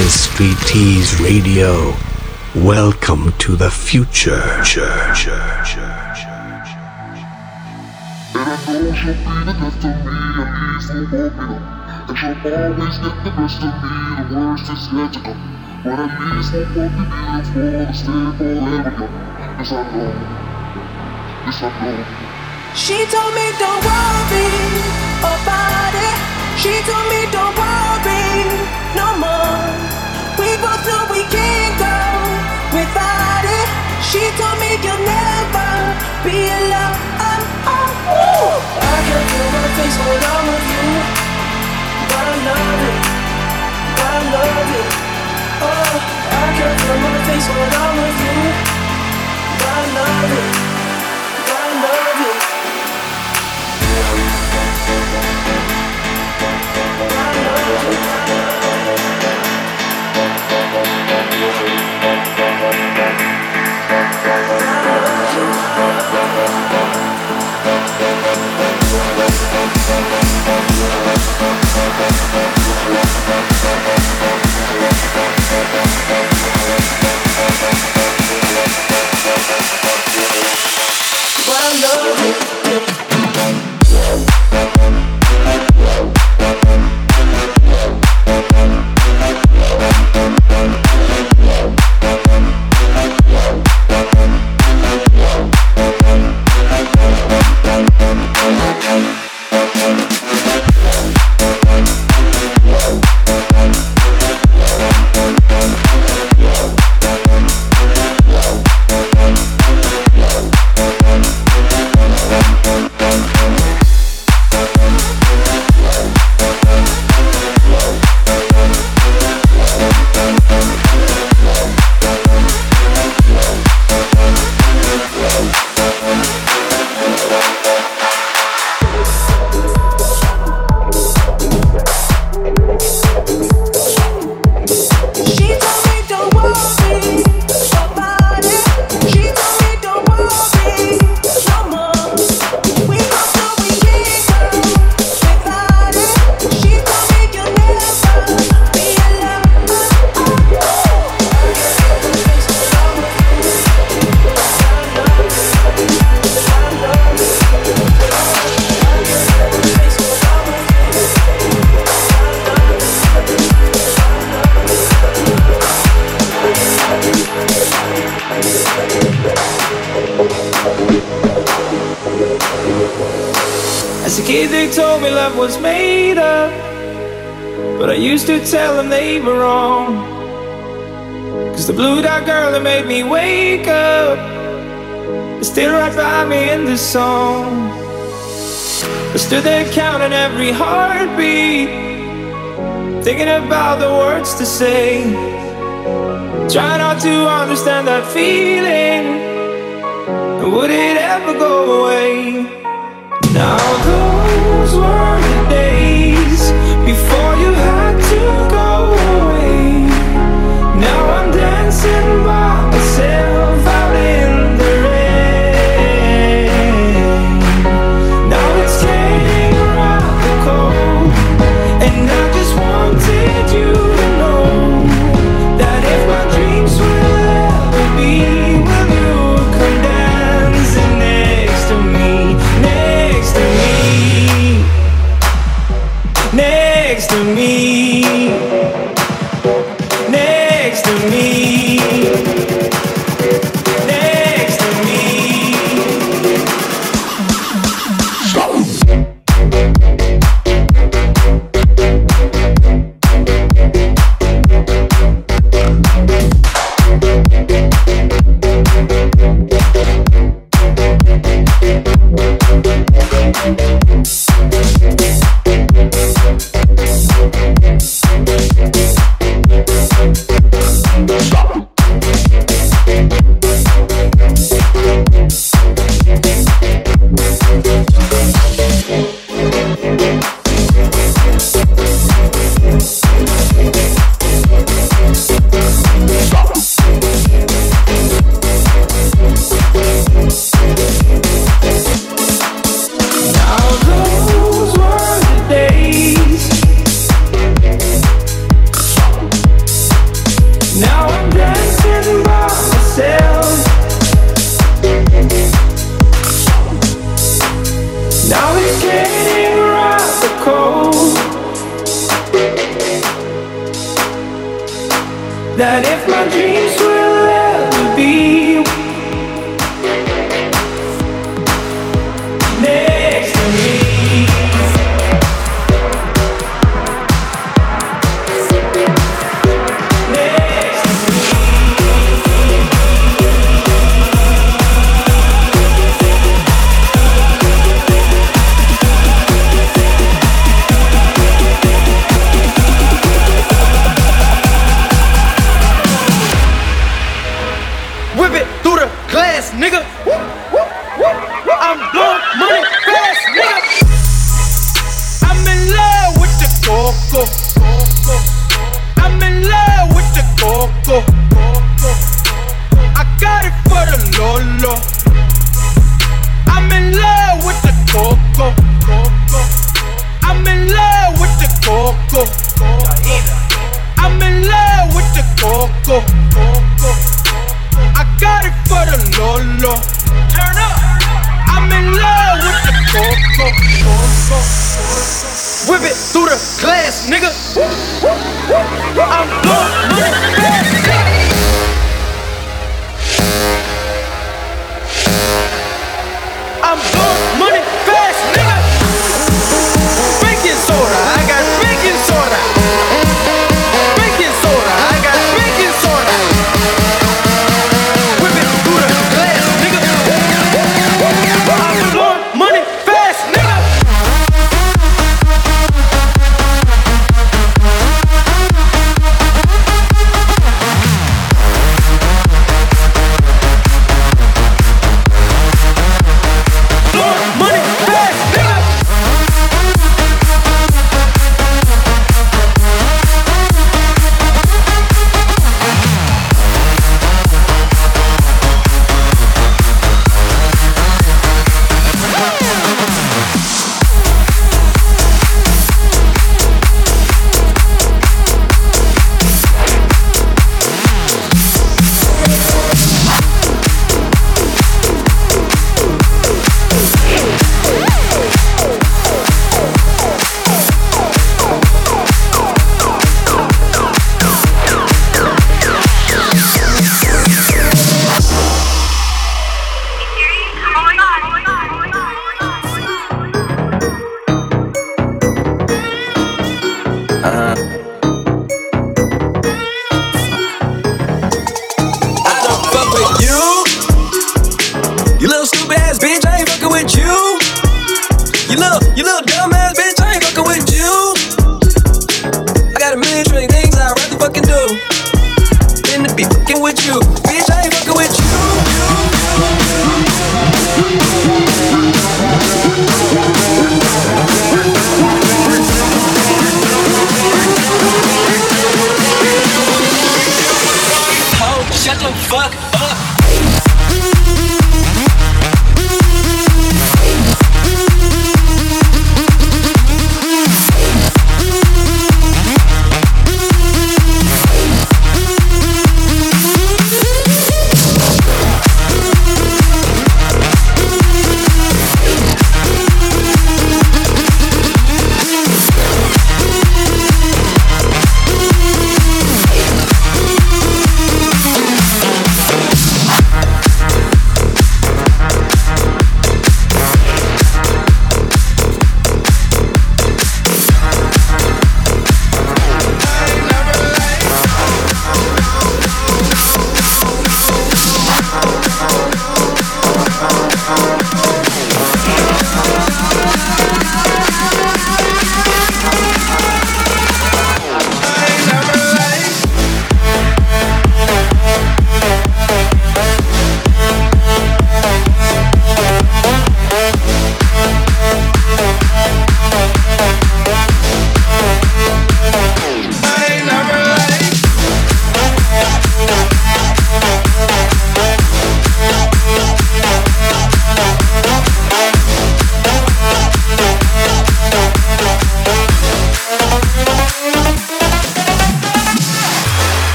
Is Street Tease Radio. Welcome to the future. And I know she'll be the of me and she'll always get the best of me, the worst is yet to come. But at least both be beautiful and stay forever young. Yes, I know. Yes, I know. She told me don't worry about it. She told me don't worry no more. We can't go without it. She told me you'll never be alone. Um, um, I can feel my I'm with you, but I love it, but I love it. Oh, I can feel my face when with you, but I love it, but I love it. I love to say. Trying not to understand that feeling.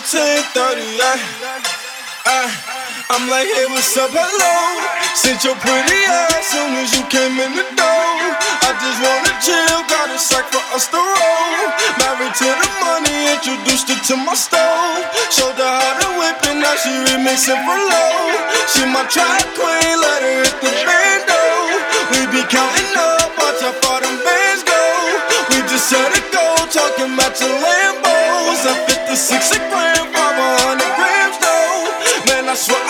1738. Uh, I'm like, hey, what's up, hello? Sent your pretty ass soon as you came in the door. I just wanna chill, got a sack for us to roll. Married to the money, introduced her to my stove. Showed her how to whip it, now she remixing for low. She my track queen, let her hit the bando. We be counting up, watch how far them bands go. We just set it go, talking about your Lambos. I 56 a gram, 500 grams though. Man, I swear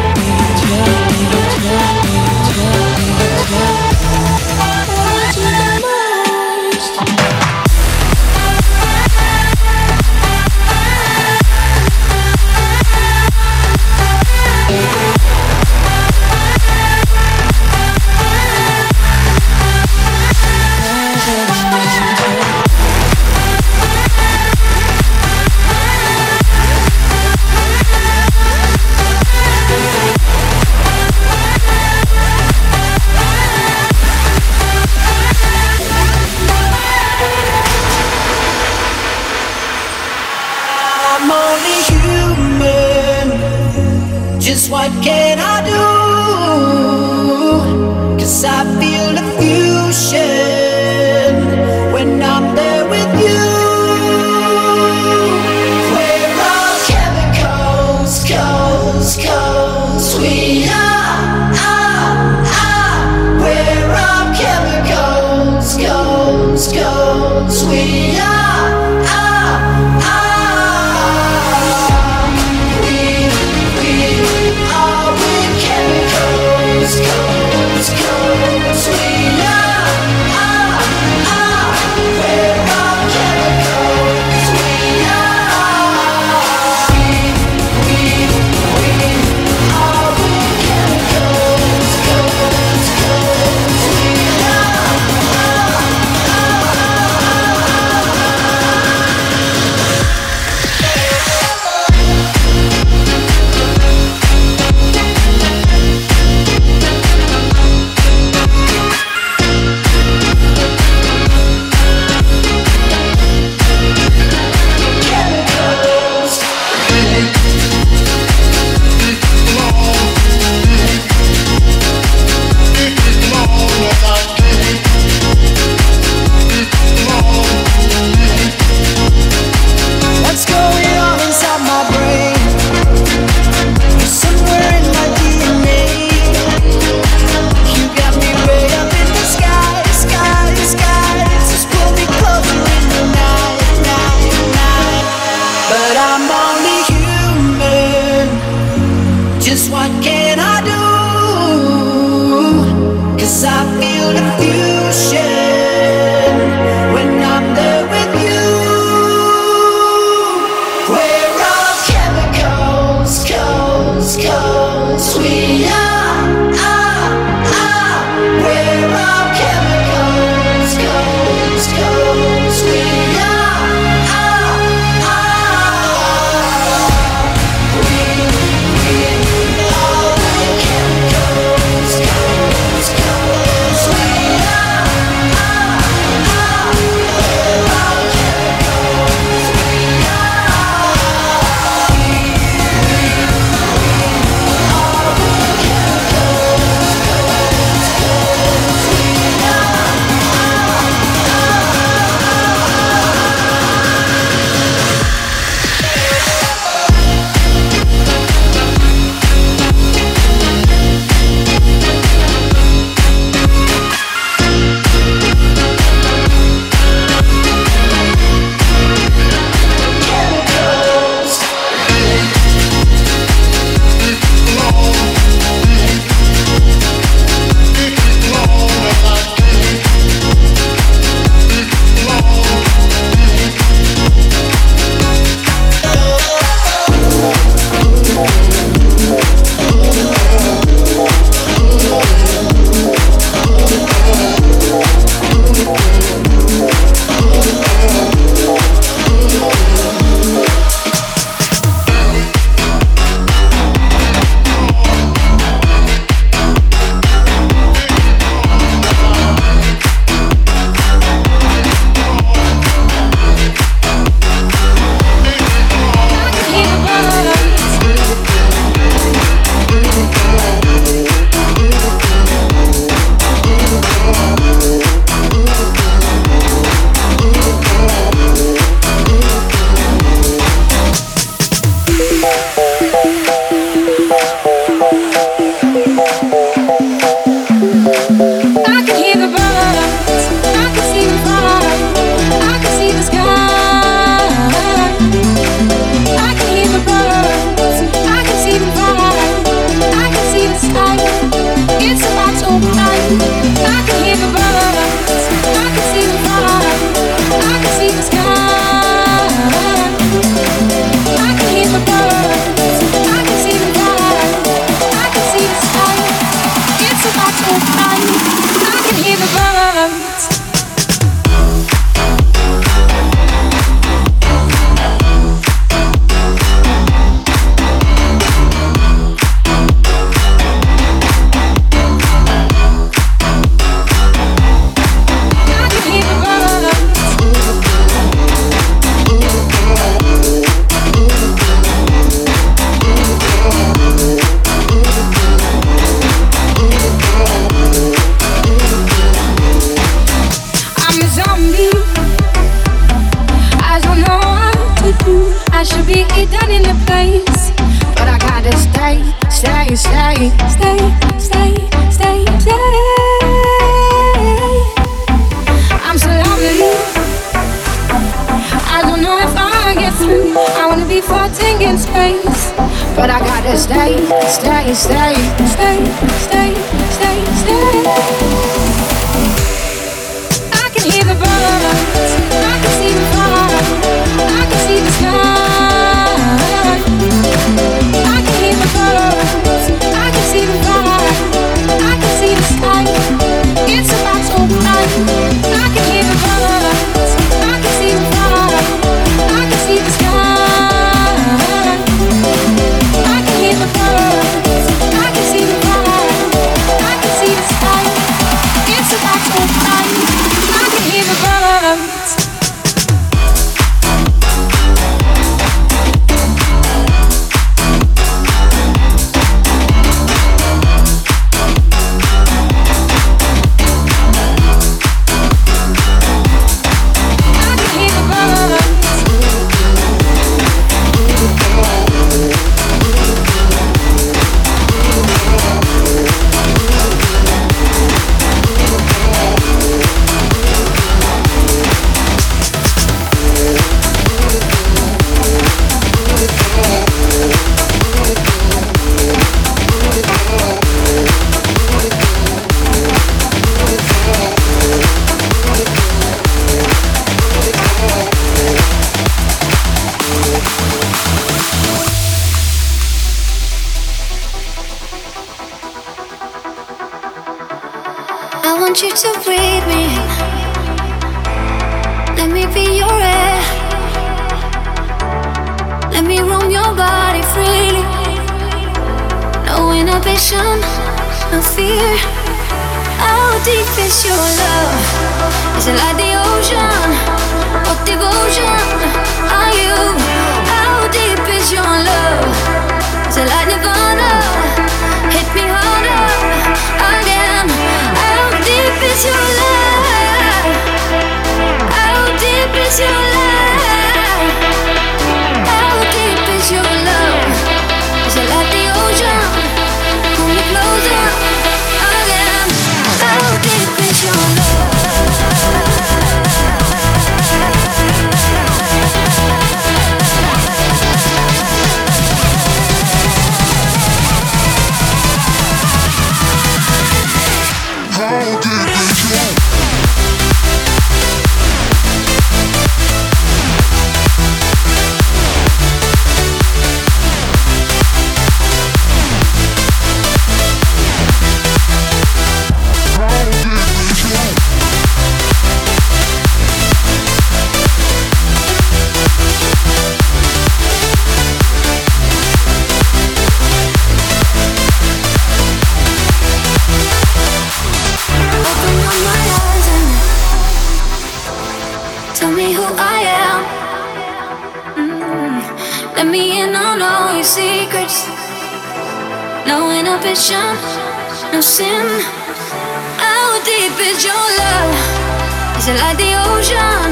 Dancing like the ocean,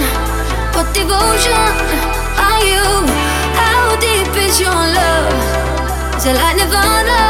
what devotion are you? How deep is your love? Is it like Nirvana?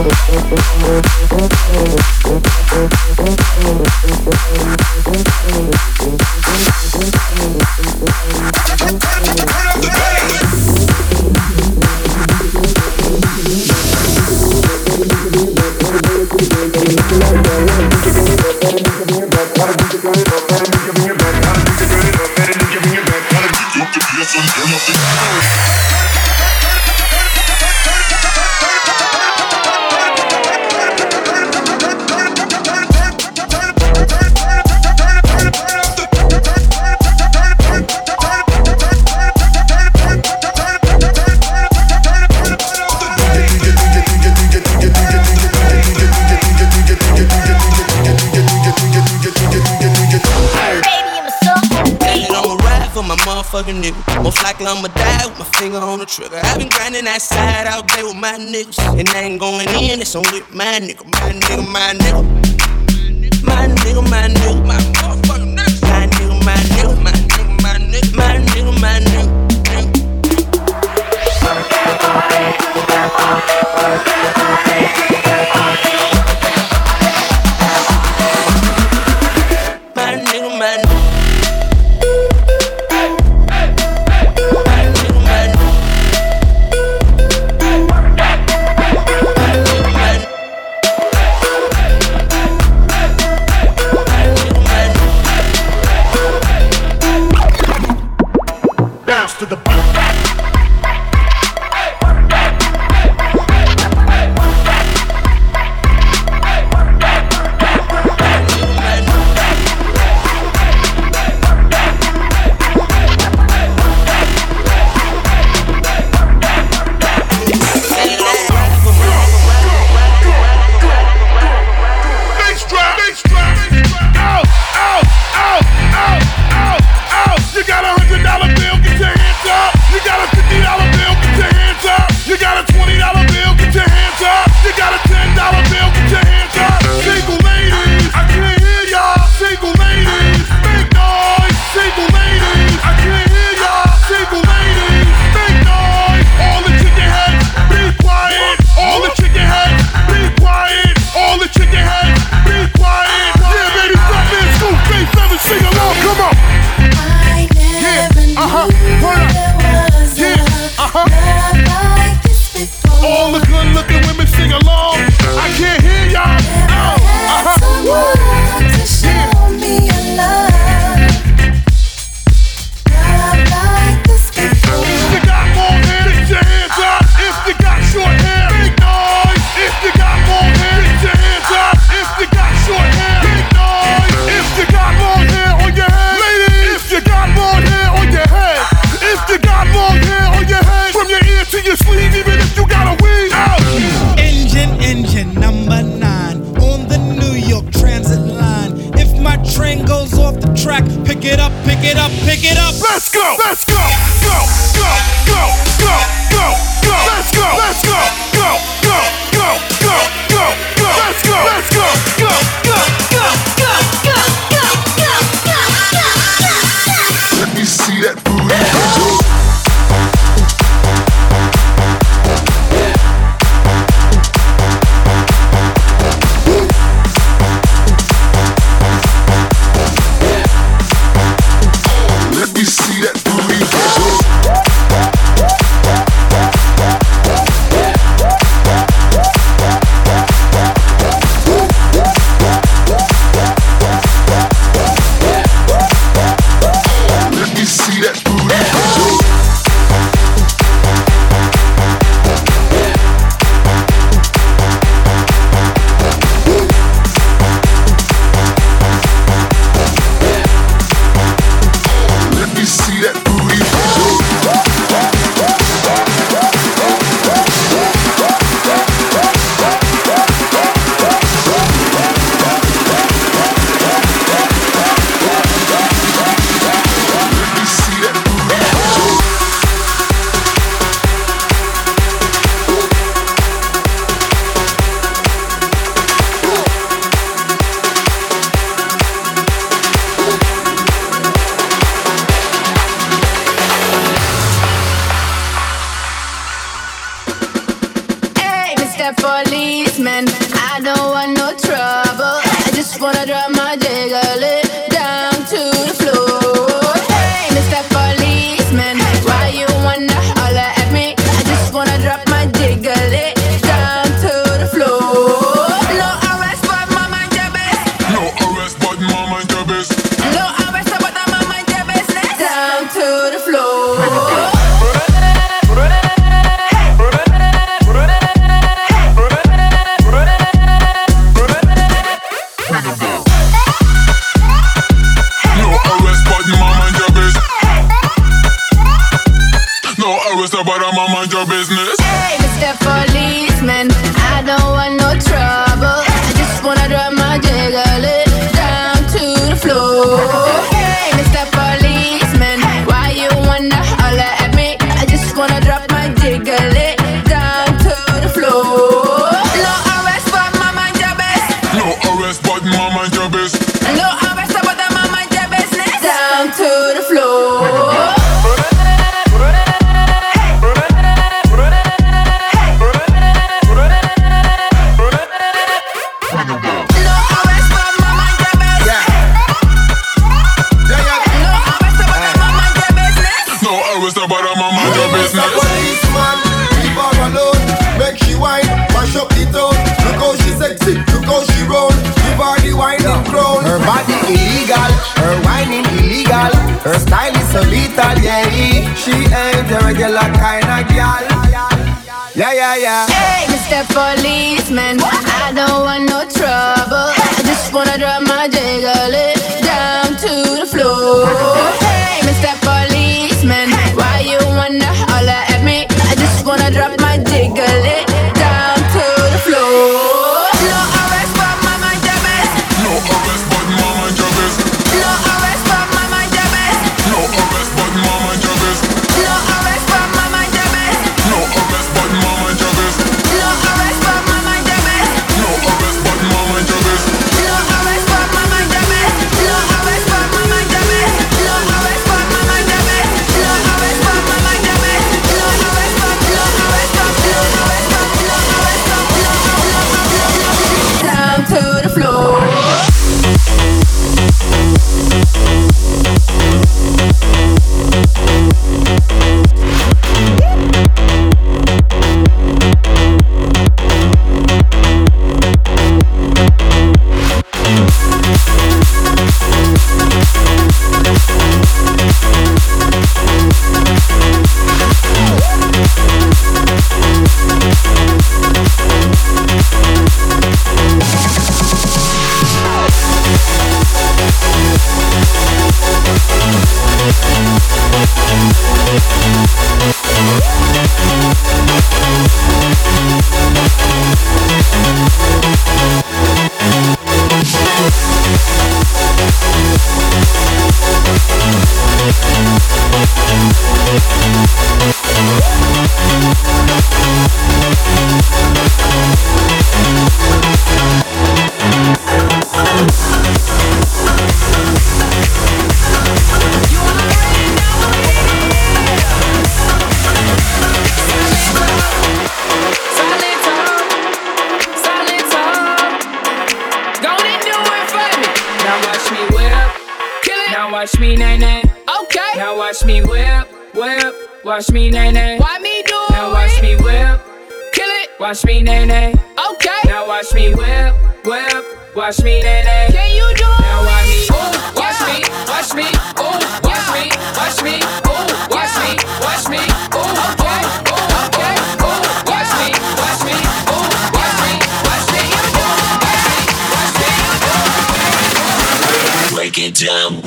And I'ma ride for my motherfucking nigga. Most likely I'ma die with my finger on the trigger. i been grinding that side all day with my niggas. And I ain't going nigga, my nigga,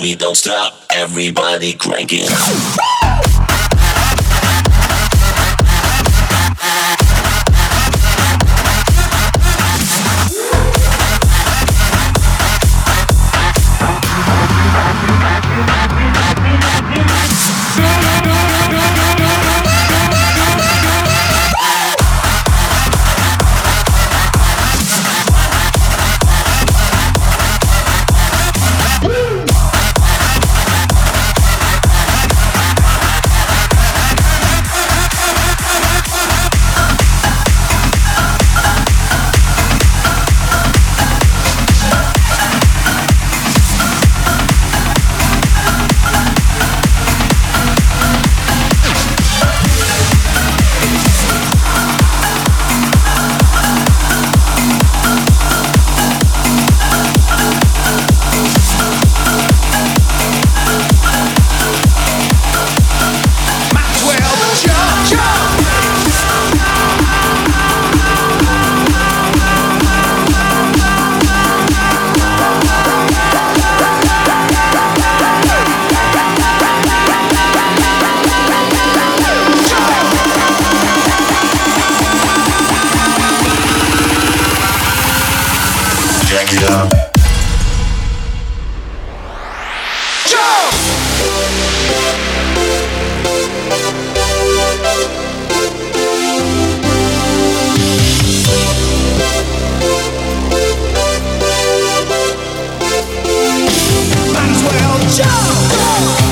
we don't stop. Everybody crank jump.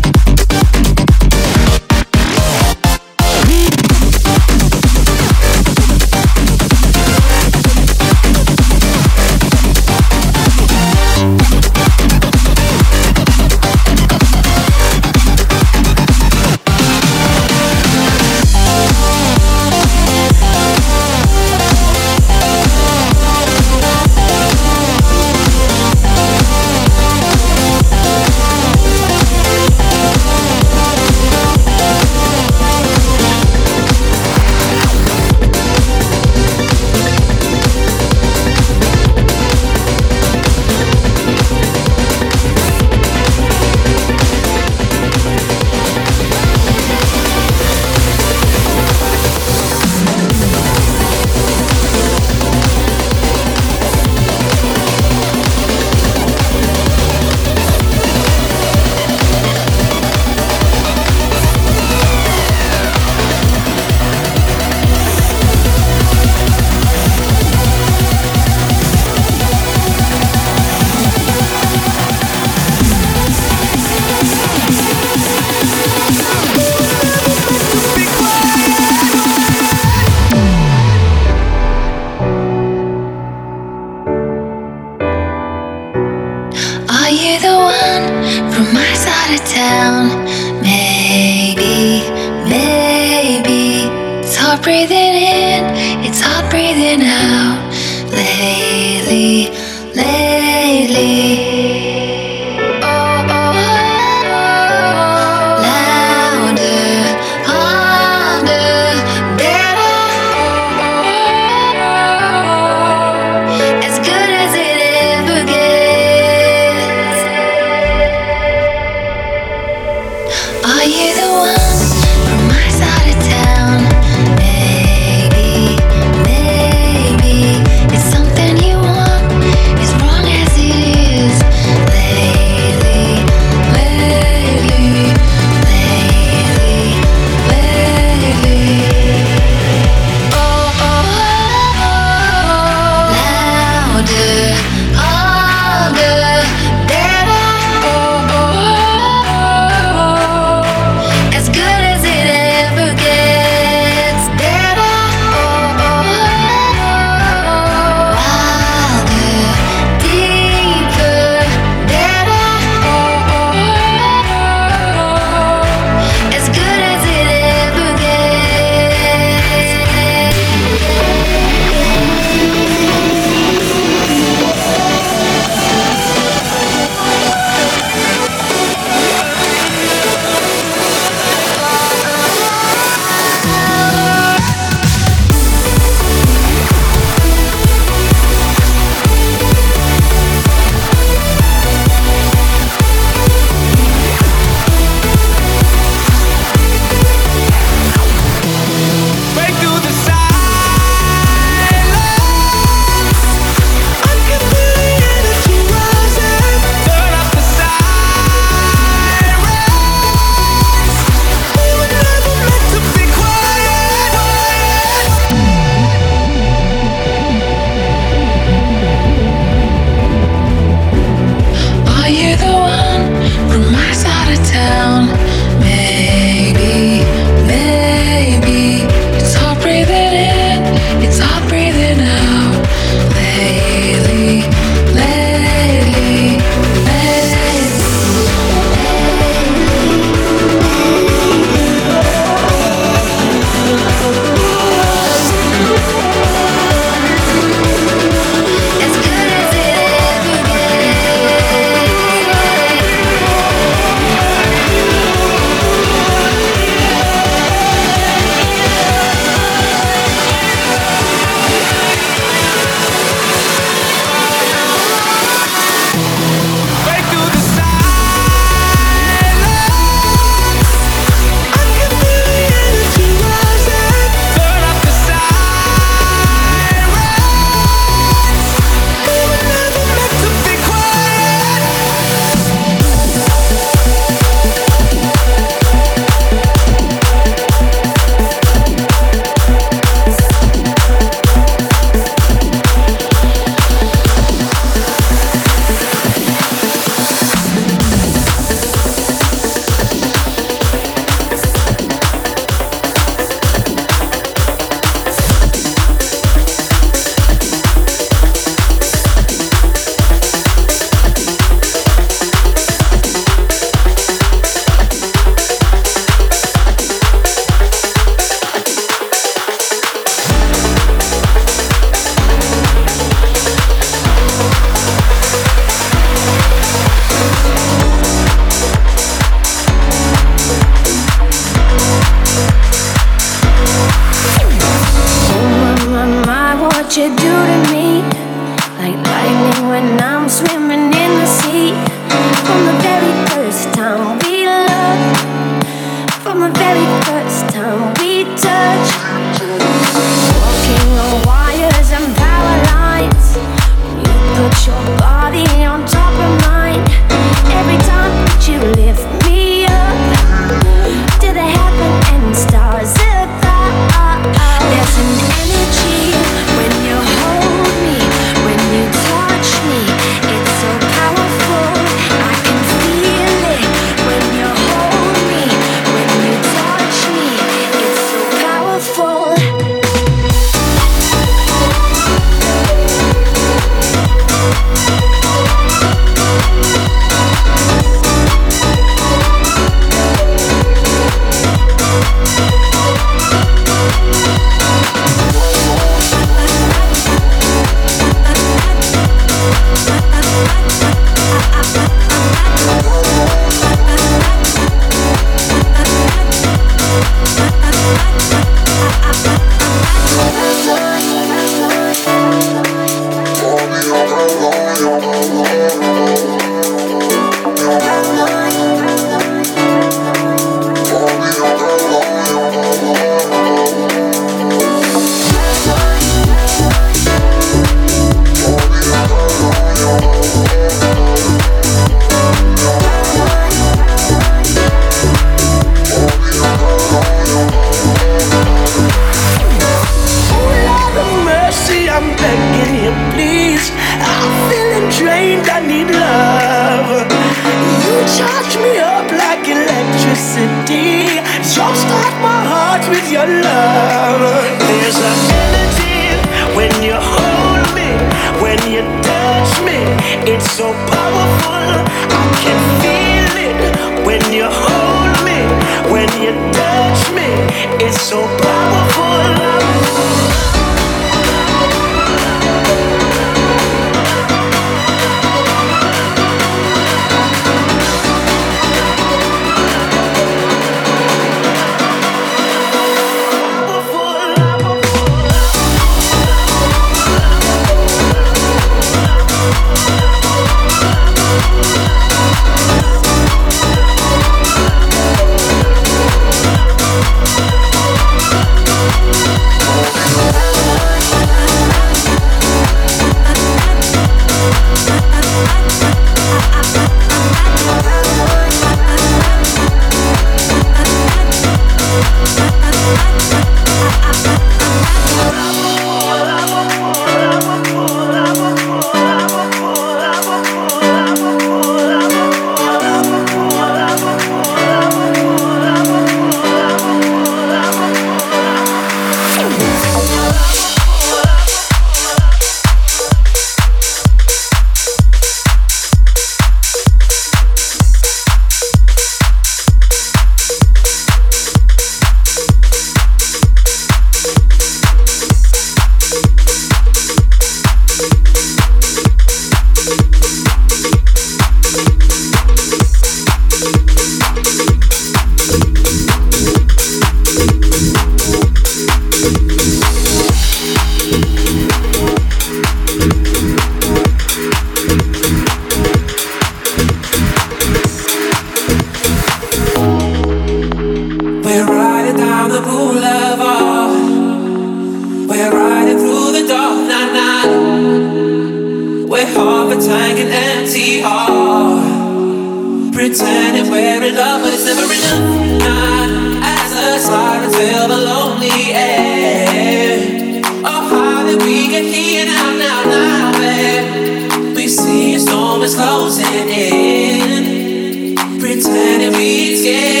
is closing in. Pretending we scared.